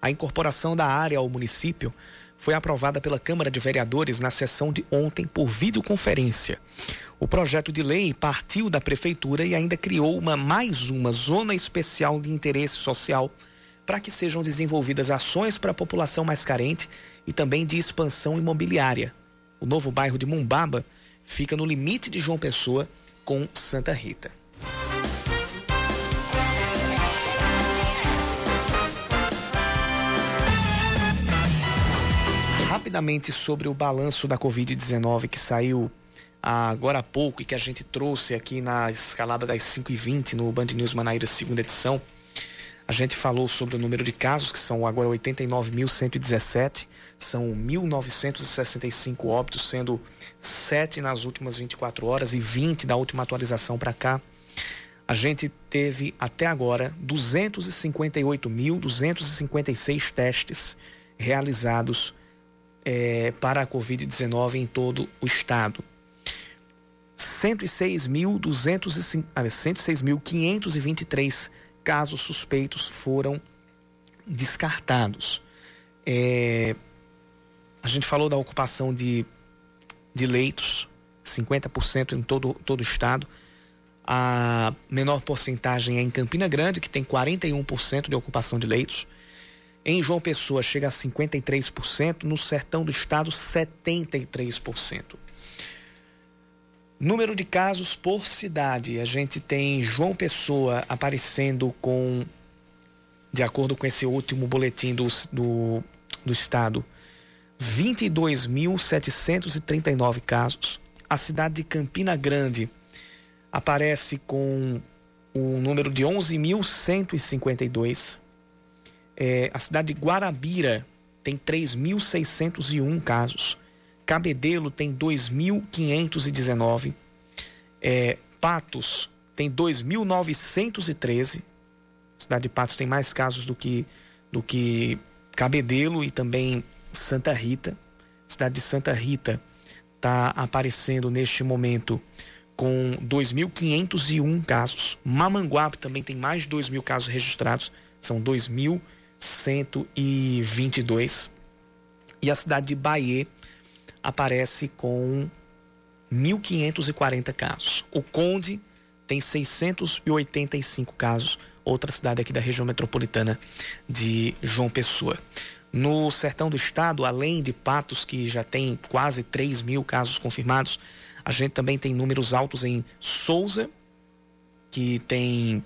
A incorporação da área ao município foi aprovada pela Câmara de Vereadores na sessão de ontem por videoconferência. O projeto de lei partiu da prefeitura e ainda criou uma mais uma zona especial de interesse social para que sejam desenvolvidas ações para a população mais carente e também de expansão imobiliária. O novo bairro de Mumbaba fica no limite de João Pessoa com Santa Rita. Rapidamente sobre o balanço da Covid-19 que saiu agora há pouco e que a gente trouxe aqui na escalada das 5h20 no Band News Manaíra, segunda edição. A gente falou sobre o número de casos, que são agora 89.117, são 1.965 óbitos, sendo 7 nas últimas 24 horas e 20 da última atualização para cá. A gente teve até agora 258.256 testes realizados é, para a Covid-19 em todo o estado. 106.523 casos suspeitos foram descartados. É, a gente falou da ocupação de, de leitos, 50% em todo, todo o estado. A menor porcentagem é em Campina Grande, que tem 41% de ocupação de leitos. Em João Pessoa chega a 53%, no sertão do estado 73%. Número de casos por cidade. A gente tem João Pessoa aparecendo com, de acordo com esse último boletim do, do, do estado, 22.739 casos. A cidade de Campina Grande aparece com o número de 11.152. É, a cidade de Guarabira tem 3.601 casos. Cabedelo tem 2.519. É, Patos tem 2.913. A cidade de Patos tem mais casos do que, do que Cabedelo e também Santa Rita. Cidade de Santa Rita está aparecendo neste momento com 2.501 casos. Mamanguape também tem mais de 2 mil casos registrados, são 2.122. E a cidade de Bahia aparece com 1.540 casos. O Conde tem 685 casos, outra cidade aqui da região metropolitana de João Pessoa. No sertão do estado, além de Patos, que já tem quase 3 mil casos confirmados, a gente também tem números altos em Souza, que tem.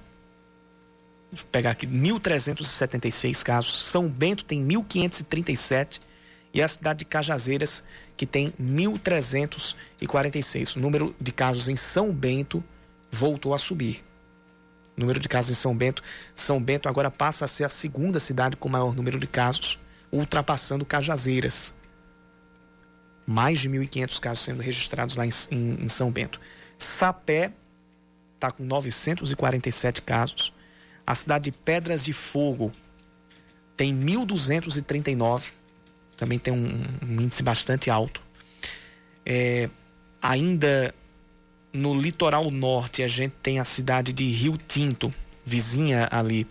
Eu pegar aqui, 1.376 casos. São Bento tem 1.537. E a cidade de Cajazeiras, que tem 1.346. O número de casos em São Bento voltou a subir. O número de casos em São Bento. São Bento agora passa a ser a segunda cidade com maior número de casos, ultrapassando Cajazeiras. Mais de 1.500 casos sendo registrados lá em, em, em São Bento. Sapé está com 947 casos. A cidade de Pedras de Fogo tem 1.239 também tem um, um índice bastante alto. É, ainda no litoral norte, a gente tem a cidade de Rio Tinto, vizinha ali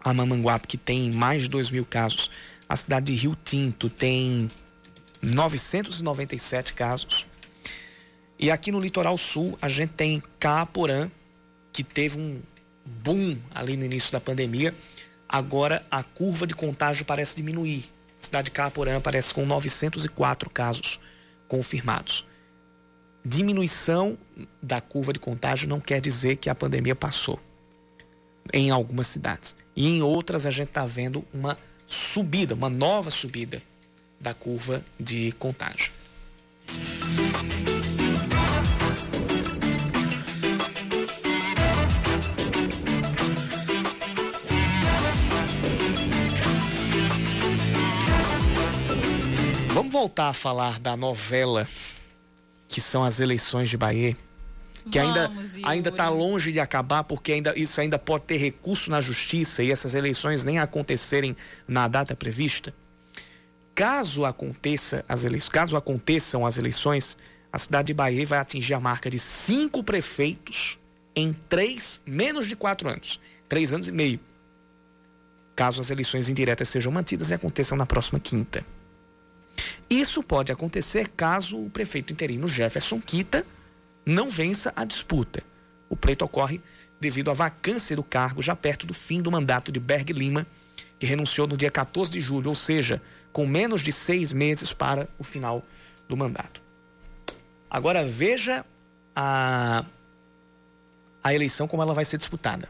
a Mamanguape, que tem mais de 2 mil casos. A cidade de Rio Tinto tem 997 casos. E aqui no litoral sul, a gente tem Caaporã, que teve um boom ali no início da pandemia. Agora a curva de contágio parece diminuir cidade de Caaporã aparece com 904 casos confirmados. Diminuição da curva de contágio não quer dizer que a pandemia passou em algumas cidades. E em outras a gente está vendo uma subida, uma nova subida da curva de contágio. Vamos voltar a falar da novela que são as eleições de Bahia, que Vamos, ainda ainda está longe de acabar porque ainda isso ainda pode ter recurso na justiça e essas eleições nem acontecerem na data prevista. Caso aconteça as eleições, caso aconteçam as eleições, a cidade de Bahia vai atingir a marca de cinco prefeitos em três menos de quatro anos, três anos e meio. Caso as eleições indiretas sejam mantidas e aconteçam na próxima quinta. Isso pode acontecer caso o prefeito interino Jefferson Quita não vença a disputa. O pleito ocorre devido à vacância do cargo já perto do fim do mandato de Berg Lima, que renunciou no dia 14 de julho, ou seja, com menos de seis meses para o final do mandato. Agora veja a, a eleição como ela vai ser disputada.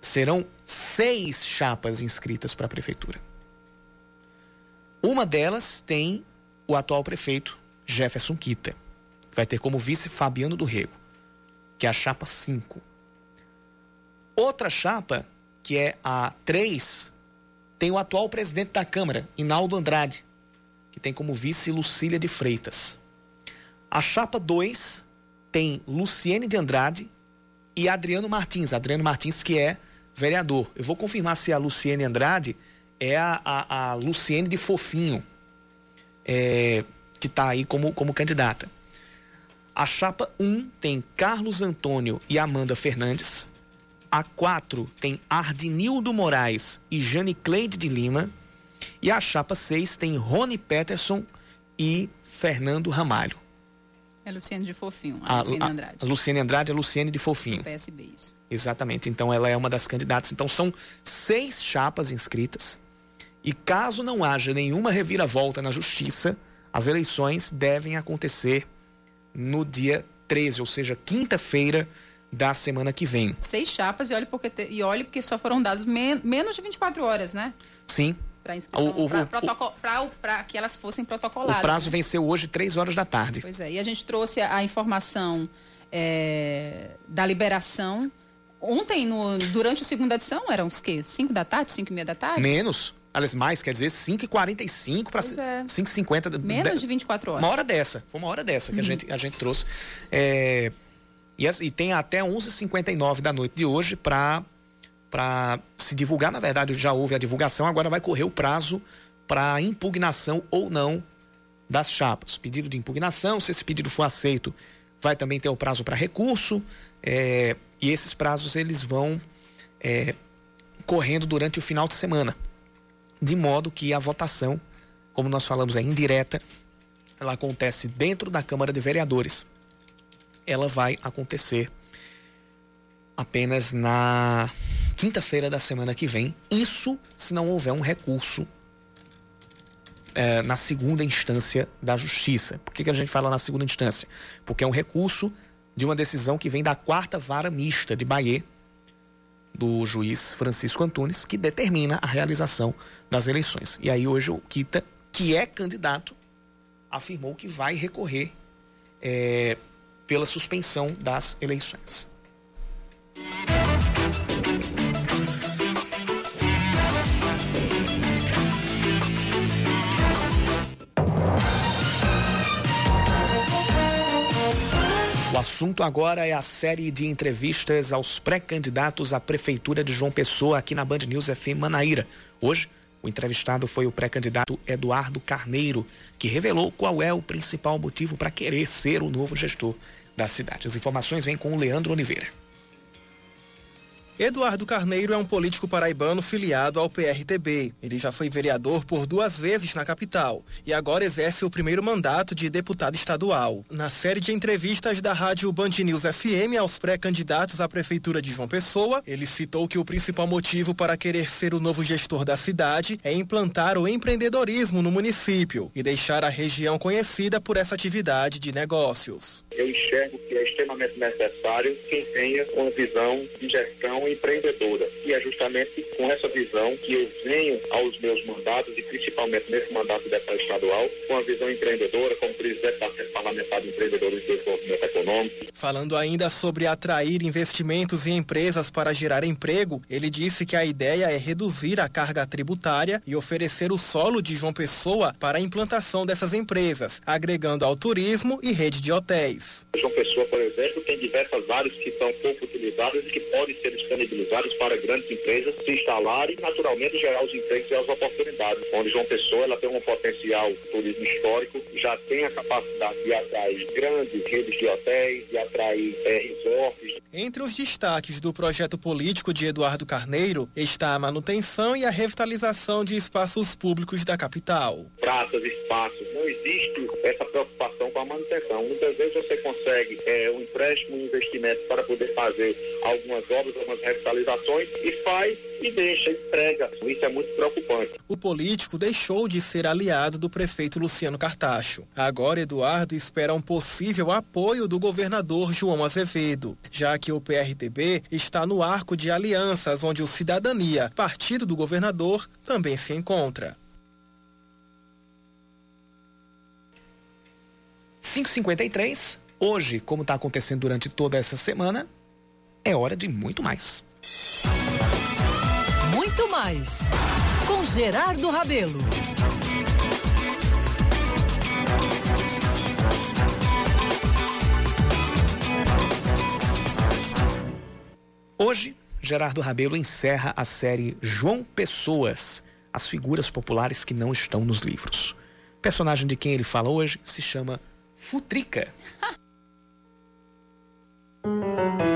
Serão seis chapas inscritas para a prefeitura. Uma delas tem o atual prefeito Jefferson Quita. Vai ter como vice Fabiano do Rego, que é a chapa 5. Outra chapa que é a 3, tem o atual presidente da Câmara, Inaldo Andrade, que tem como vice Lucília de Freitas. A chapa 2 tem Luciene de Andrade e Adriano Martins. Adriano Martins, que é vereador. Eu vou confirmar se a Luciene Andrade é a, a, a Luciene de Fofinho, é, que está aí como, como candidata. A chapa 1 tem Carlos Antônio e Amanda Fernandes. A 4 tem Ardinildo Moraes e Jane Cleide de Lima. E a chapa 6 tem Rony Peterson e Fernando Ramalho. É Luciane de Fofinho, a, a Luciane Andrade. A Luciane Andrade é Luciane de Fofinho. Do PSB, isso. Exatamente. Então ela é uma das candidatas. Então são seis chapas inscritas. E caso não haja nenhuma reviravolta na justiça, as eleições devem acontecer no dia 13, ou seja, quinta-feira da semana que vem. Seis chapas e olhe porque, te, e olhe porque só foram dados men menos de 24 horas, né? Sim. Para inscrição, para que elas fossem protocoladas. O prazo venceu hoje, três horas da tarde. Pois é, e a gente trouxe a, a informação é, da liberação. Ontem, no, durante a segunda edição, eram os quê? 5 da tarde, 5 e meia da tarde? Menos. Aliás, mais, quer dizer, 5h45 para é. 5h50. Menos de 24 horas. Uma hora dessa. Foi uma hora dessa que uhum. a, gente, a gente trouxe. É, e, e tem até 11h59 da noite de hoje para para se divulgar. Na verdade, já houve a divulgação, agora vai correr o prazo para impugnação ou não das chapas. Pedido de impugnação, se esse pedido for aceito, vai também ter o prazo para recurso. É, e esses prazos eles vão é, correndo durante o final de semana, de modo que a votação, como nós falamos, é indireta. Ela acontece dentro da Câmara de Vereadores. Ela vai acontecer apenas na quinta-feira da semana que vem. Isso se não houver um recurso é, na segunda instância da justiça. Por que, que a gente fala na segunda instância? Porque é um recurso de uma decisão que vem da quarta vara mista de Bahia, do juiz Francisco Antunes, que determina a realização das eleições. E aí hoje o Kita, que é candidato, afirmou que vai recorrer é, pela suspensão das eleições. O assunto agora é a série de entrevistas aos pré-candidatos à Prefeitura de João Pessoa aqui na Band News FM Manaíra. Hoje, o entrevistado foi o pré-candidato Eduardo Carneiro, que revelou qual é o principal motivo para querer ser o novo gestor da cidade. As informações vêm com o Leandro Oliveira. Eduardo Carneiro é um político paraibano filiado ao PRTB. Ele já foi vereador por duas vezes na capital e agora exerce o primeiro mandato de deputado estadual. Na série de entrevistas da rádio Band News FM aos pré-candidatos à prefeitura de João Pessoa, ele citou que o principal motivo para querer ser o novo gestor da cidade é implantar o empreendedorismo no município e deixar a região conhecida por essa atividade de negócios. Eu enxergo que é extremamente necessário quem tenha uma visão de gestão empreendedora. E é justamente com essa visão que eu venho aos meus mandatos, e principalmente nesse mandato de deputado estadual, com a visão empreendedora, como presidente da Frente Parlamentar de Empreendedores de Desenvolvimento Econômico. Falando ainda sobre atrair investimentos em empresas para gerar emprego, ele disse que a ideia é reduzir a carga tributária e oferecer o solo de João Pessoa para a implantação dessas empresas, agregando ao turismo e rede de hotéis. João Pessoa, por exemplo, tem diversas áreas que são pouco utilizadas e que podem ser disponibilizados para grandes empresas se instalarem e, naturalmente, gerar os empregos e as oportunidades. Onde João Pessoa ela tem um potencial turismo histórico, já tem a capacidade de atrair grandes redes de hotéis, de atrair é, resorts. Entre os destaques do projeto político de Eduardo Carneiro está a manutenção e a revitalização de espaços públicos da capital. Praças, espaços, não existe essa preocupação com a manutenção. Muitas vezes você consegue é, um empréstimo, um investimento para poder fazer algumas obras, algumas revitalizações e faz e deixa, entrega. Isso é muito preocupante. O político deixou de ser aliado do prefeito Luciano Cartacho. Agora, Eduardo espera um possível apoio do governador João Azevedo, já que o PRTB está no arco de alianças onde o Cidadania, partido do governador, também se encontra. 553. Hoje, como está acontecendo durante toda essa semana, é hora de muito mais. muito mais. Com Gerardo Rabelo. Hoje, Gerardo Rabelo encerra a série João Pessoas, as figuras populares que não estão nos livros. O personagem de quem ele fala hoje se chama Futrica. [LAUGHS]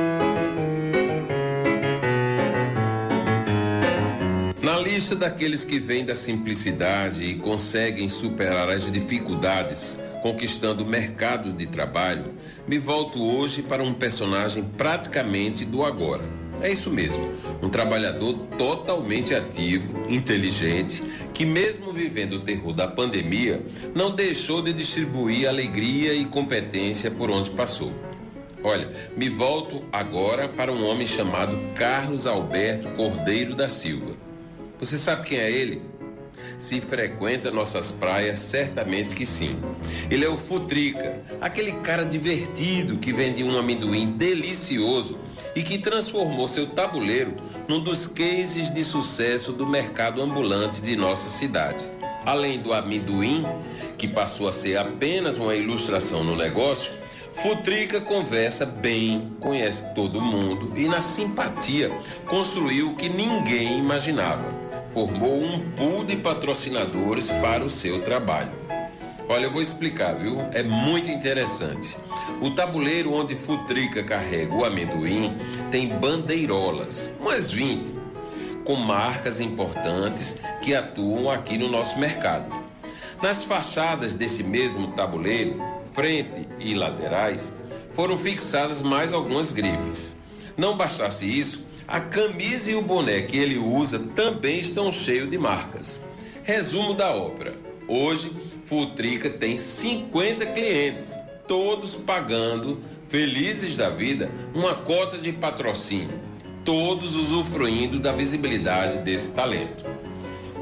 lista daqueles que vêm da simplicidade e conseguem superar as dificuldades, conquistando o mercado de trabalho, me volto hoje para um personagem praticamente do agora. É isso mesmo, um trabalhador totalmente ativo, inteligente, que, mesmo vivendo o terror da pandemia, não deixou de distribuir alegria e competência por onde passou. Olha, me volto agora para um homem chamado Carlos Alberto Cordeiro da Silva. Você sabe quem é ele? Se frequenta nossas praias, certamente que sim. Ele é o Futrica, aquele cara divertido que vende um amendoim delicioso e que transformou seu tabuleiro num dos cases de sucesso do mercado ambulante de nossa cidade. Além do amendoim, que passou a ser apenas uma ilustração no negócio, Futrica conversa bem, conhece todo mundo e, na simpatia, construiu o que ninguém imaginava. Formou um pool de patrocinadores para o seu trabalho. Olha, eu vou explicar, viu? É muito interessante. O tabuleiro onde Futrica carrega o amendoim tem bandeirolas, umas 20, com marcas importantes que atuam aqui no nosso mercado. Nas fachadas desse mesmo tabuleiro, frente e laterais, foram fixadas mais algumas grifes. Não bastasse isso, a camisa e o boné que ele usa também estão cheios de marcas. Resumo da ópera. Hoje, Futrica tem 50 clientes, todos pagando, felizes da vida, uma cota de patrocínio, todos usufruindo da visibilidade desse talento.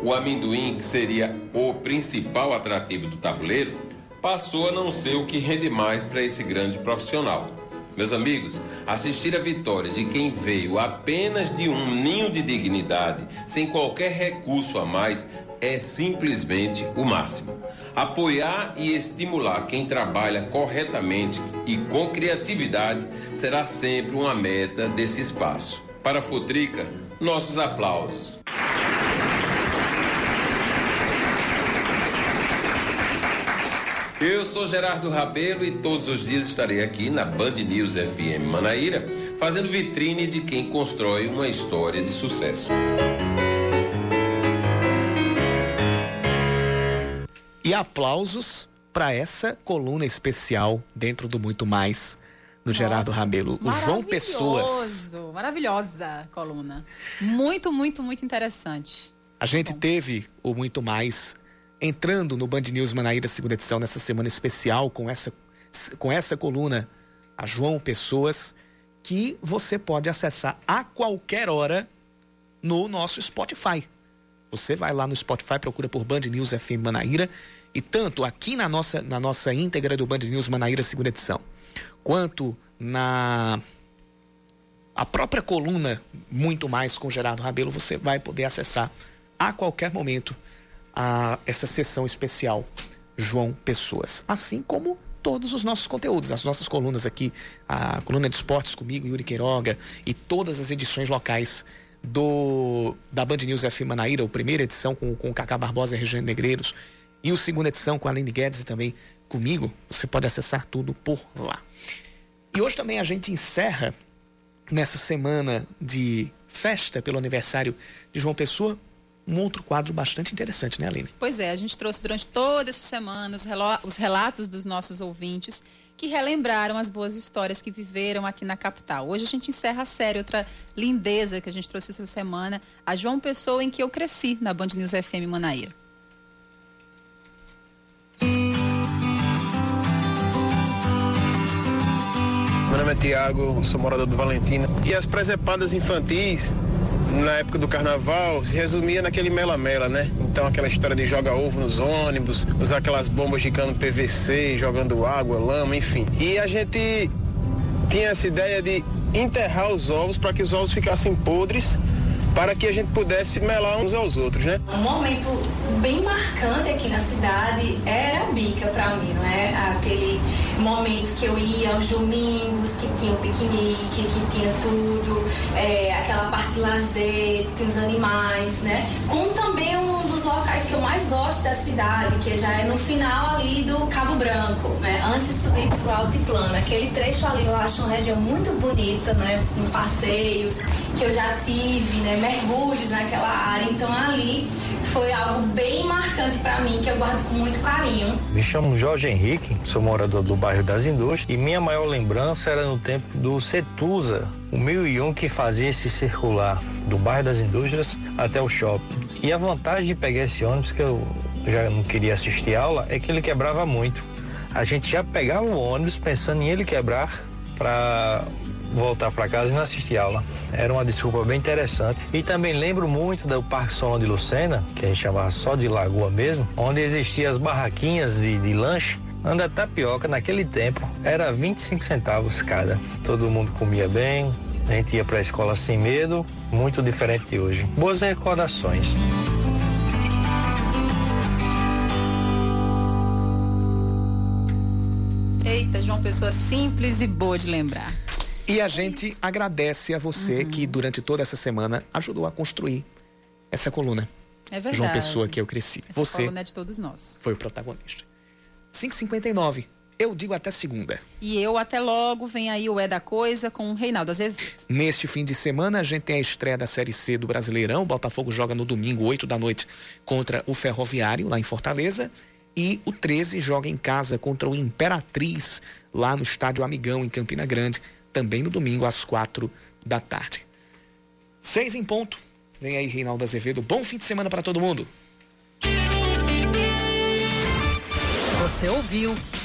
O amendoim, que seria o principal atrativo do tabuleiro, passou a não ser o que rende mais para esse grande profissional. Meus amigos, assistir a vitória de quem veio apenas de um ninho de dignidade, sem qualquer recurso a mais, é simplesmente o máximo. Apoiar e estimular quem trabalha corretamente e com criatividade será sempre uma meta desse espaço. Para a Futrica, nossos aplausos. Eu sou Gerardo Rabelo e todos os dias estarei aqui na Band News FM Manaíra, fazendo vitrine de quem constrói uma história de sucesso. E aplausos para essa coluna especial dentro do Muito Mais do Gerardo Rabelo, o João Pessoas. Maravilhosa coluna. Muito, muito, muito interessante. A gente Bom. teve o Muito Mais entrando no Band News Manaíra segunda edição nessa semana especial com essa com essa coluna a João Pessoas que você pode acessar a qualquer hora no nosso Spotify. Você vai lá no Spotify, procura por Band News FM Manaíra e tanto aqui na nossa na nossa íntegra do Band News Manaíra segunda edição, quanto na a própria coluna muito mais com Gerardo Rabelo, você vai poder acessar a qualquer momento a essa sessão especial João Pessoas, assim como todos os nossos conteúdos, as nossas colunas aqui, a coluna de esportes comigo, Yuri Queiroga, e todas as edições locais do da Band News FM Manaíra, a primeira edição com, com o Cacá Barbosa e Regiane Negreiros, e a segunda edição com a Aline Guedes e também comigo, você pode acessar tudo por lá. E hoje também a gente encerra, nessa semana de festa pelo aniversário de João Pessoa, um outro quadro bastante interessante, né, Aline? Pois é, a gente trouxe durante toda essa semana os relatos dos nossos ouvintes que relembraram as boas histórias que viveram aqui na capital. Hoje a gente encerra a série, outra lindeza que a gente trouxe essa semana, a João Pessoa, em que eu cresci na Band News FM Manaíra. Meu nome é Tiago, sou morador do Valentina. E as presepadas infantis na época do carnaval se resumia naquele mela-mela, né? Então aquela história de jogar ovo nos ônibus, usar aquelas bombas de cano PVC, jogando água, lama, enfim. E a gente tinha essa ideia de enterrar os ovos para que os ovos ficassem podres para que a gente pudesse melar uns aos outros, né? Um momento bem marcante aqui na cidade era a bica para mim, não é? Aquele momento que eu ia aos domingos, que tinha o piquenique, que tinha tudo, é, aquela parte de lazer, tem os animais, né? Com também um dos locais que eu mais gosto da cidade, que já é no final ali do Cabo Branco, né? Antes de subir pro altiplano. Aquele trecho ali eu acho uma região muito bonita, né? Com passeios que eu já tive, né? Mergulhos naquela área. Então ali foi algo bem marcante para mim, que eu guardo com muito carinho. Me chamo Jorge Henrique, sou morador do bairro das Indústrias e minha maior lembrança era no tempo do Cetusa, o 1001 que fazia esse circular do bairro das Indústrias até o shopping. E a vantagem de pegar esse ônibus, que eu já não queria assistir aula, é que ele quebrava muito. A gente já pegava o ônibus pensando em ele quebrar para voltar para casa e não assistir aula. Era uma desculpa bem interessante. E também lembro muito do Parque Solon de Lucena, que a gente chamava só de Lagoa mesmo, onde existiam as barraquinhas de, de lanche Anda tapioca naquele tempo era 25 centavos cada. Todo mundo comia bem, a gente ia para a escola sem medo, muito diferente de hoje. Boas recordações. Eita, João Pessoa simples e boa de lembrar. E a gente agradece a você uhum. que durante toda essa semana ajudou a construir essa coluna. É verdade. João Pessoa que eu cresci. Essa você coluna é de todos nós. Foi o protagonista. 5h59. Eu digo até segunda. E eu até logo. Vem aí o É da Coisa com o Reinaldo Azevedo. Neste fim de semana, a gente tem a estreia da Série C do Brasileirão. O Botafogo joga no domingo, 8 da noite, contra o Ferroviário, lá em Fortaleza. E o 13 joga em casa contra o Imperatriz, lá no Estádio Amigão, em Campina Grande, também no domingo, às quatro da tarde. Seis em ponto. Vem aí, Reinaldo Azevedo. Bom fim de semana para todo mundo. Você ouviu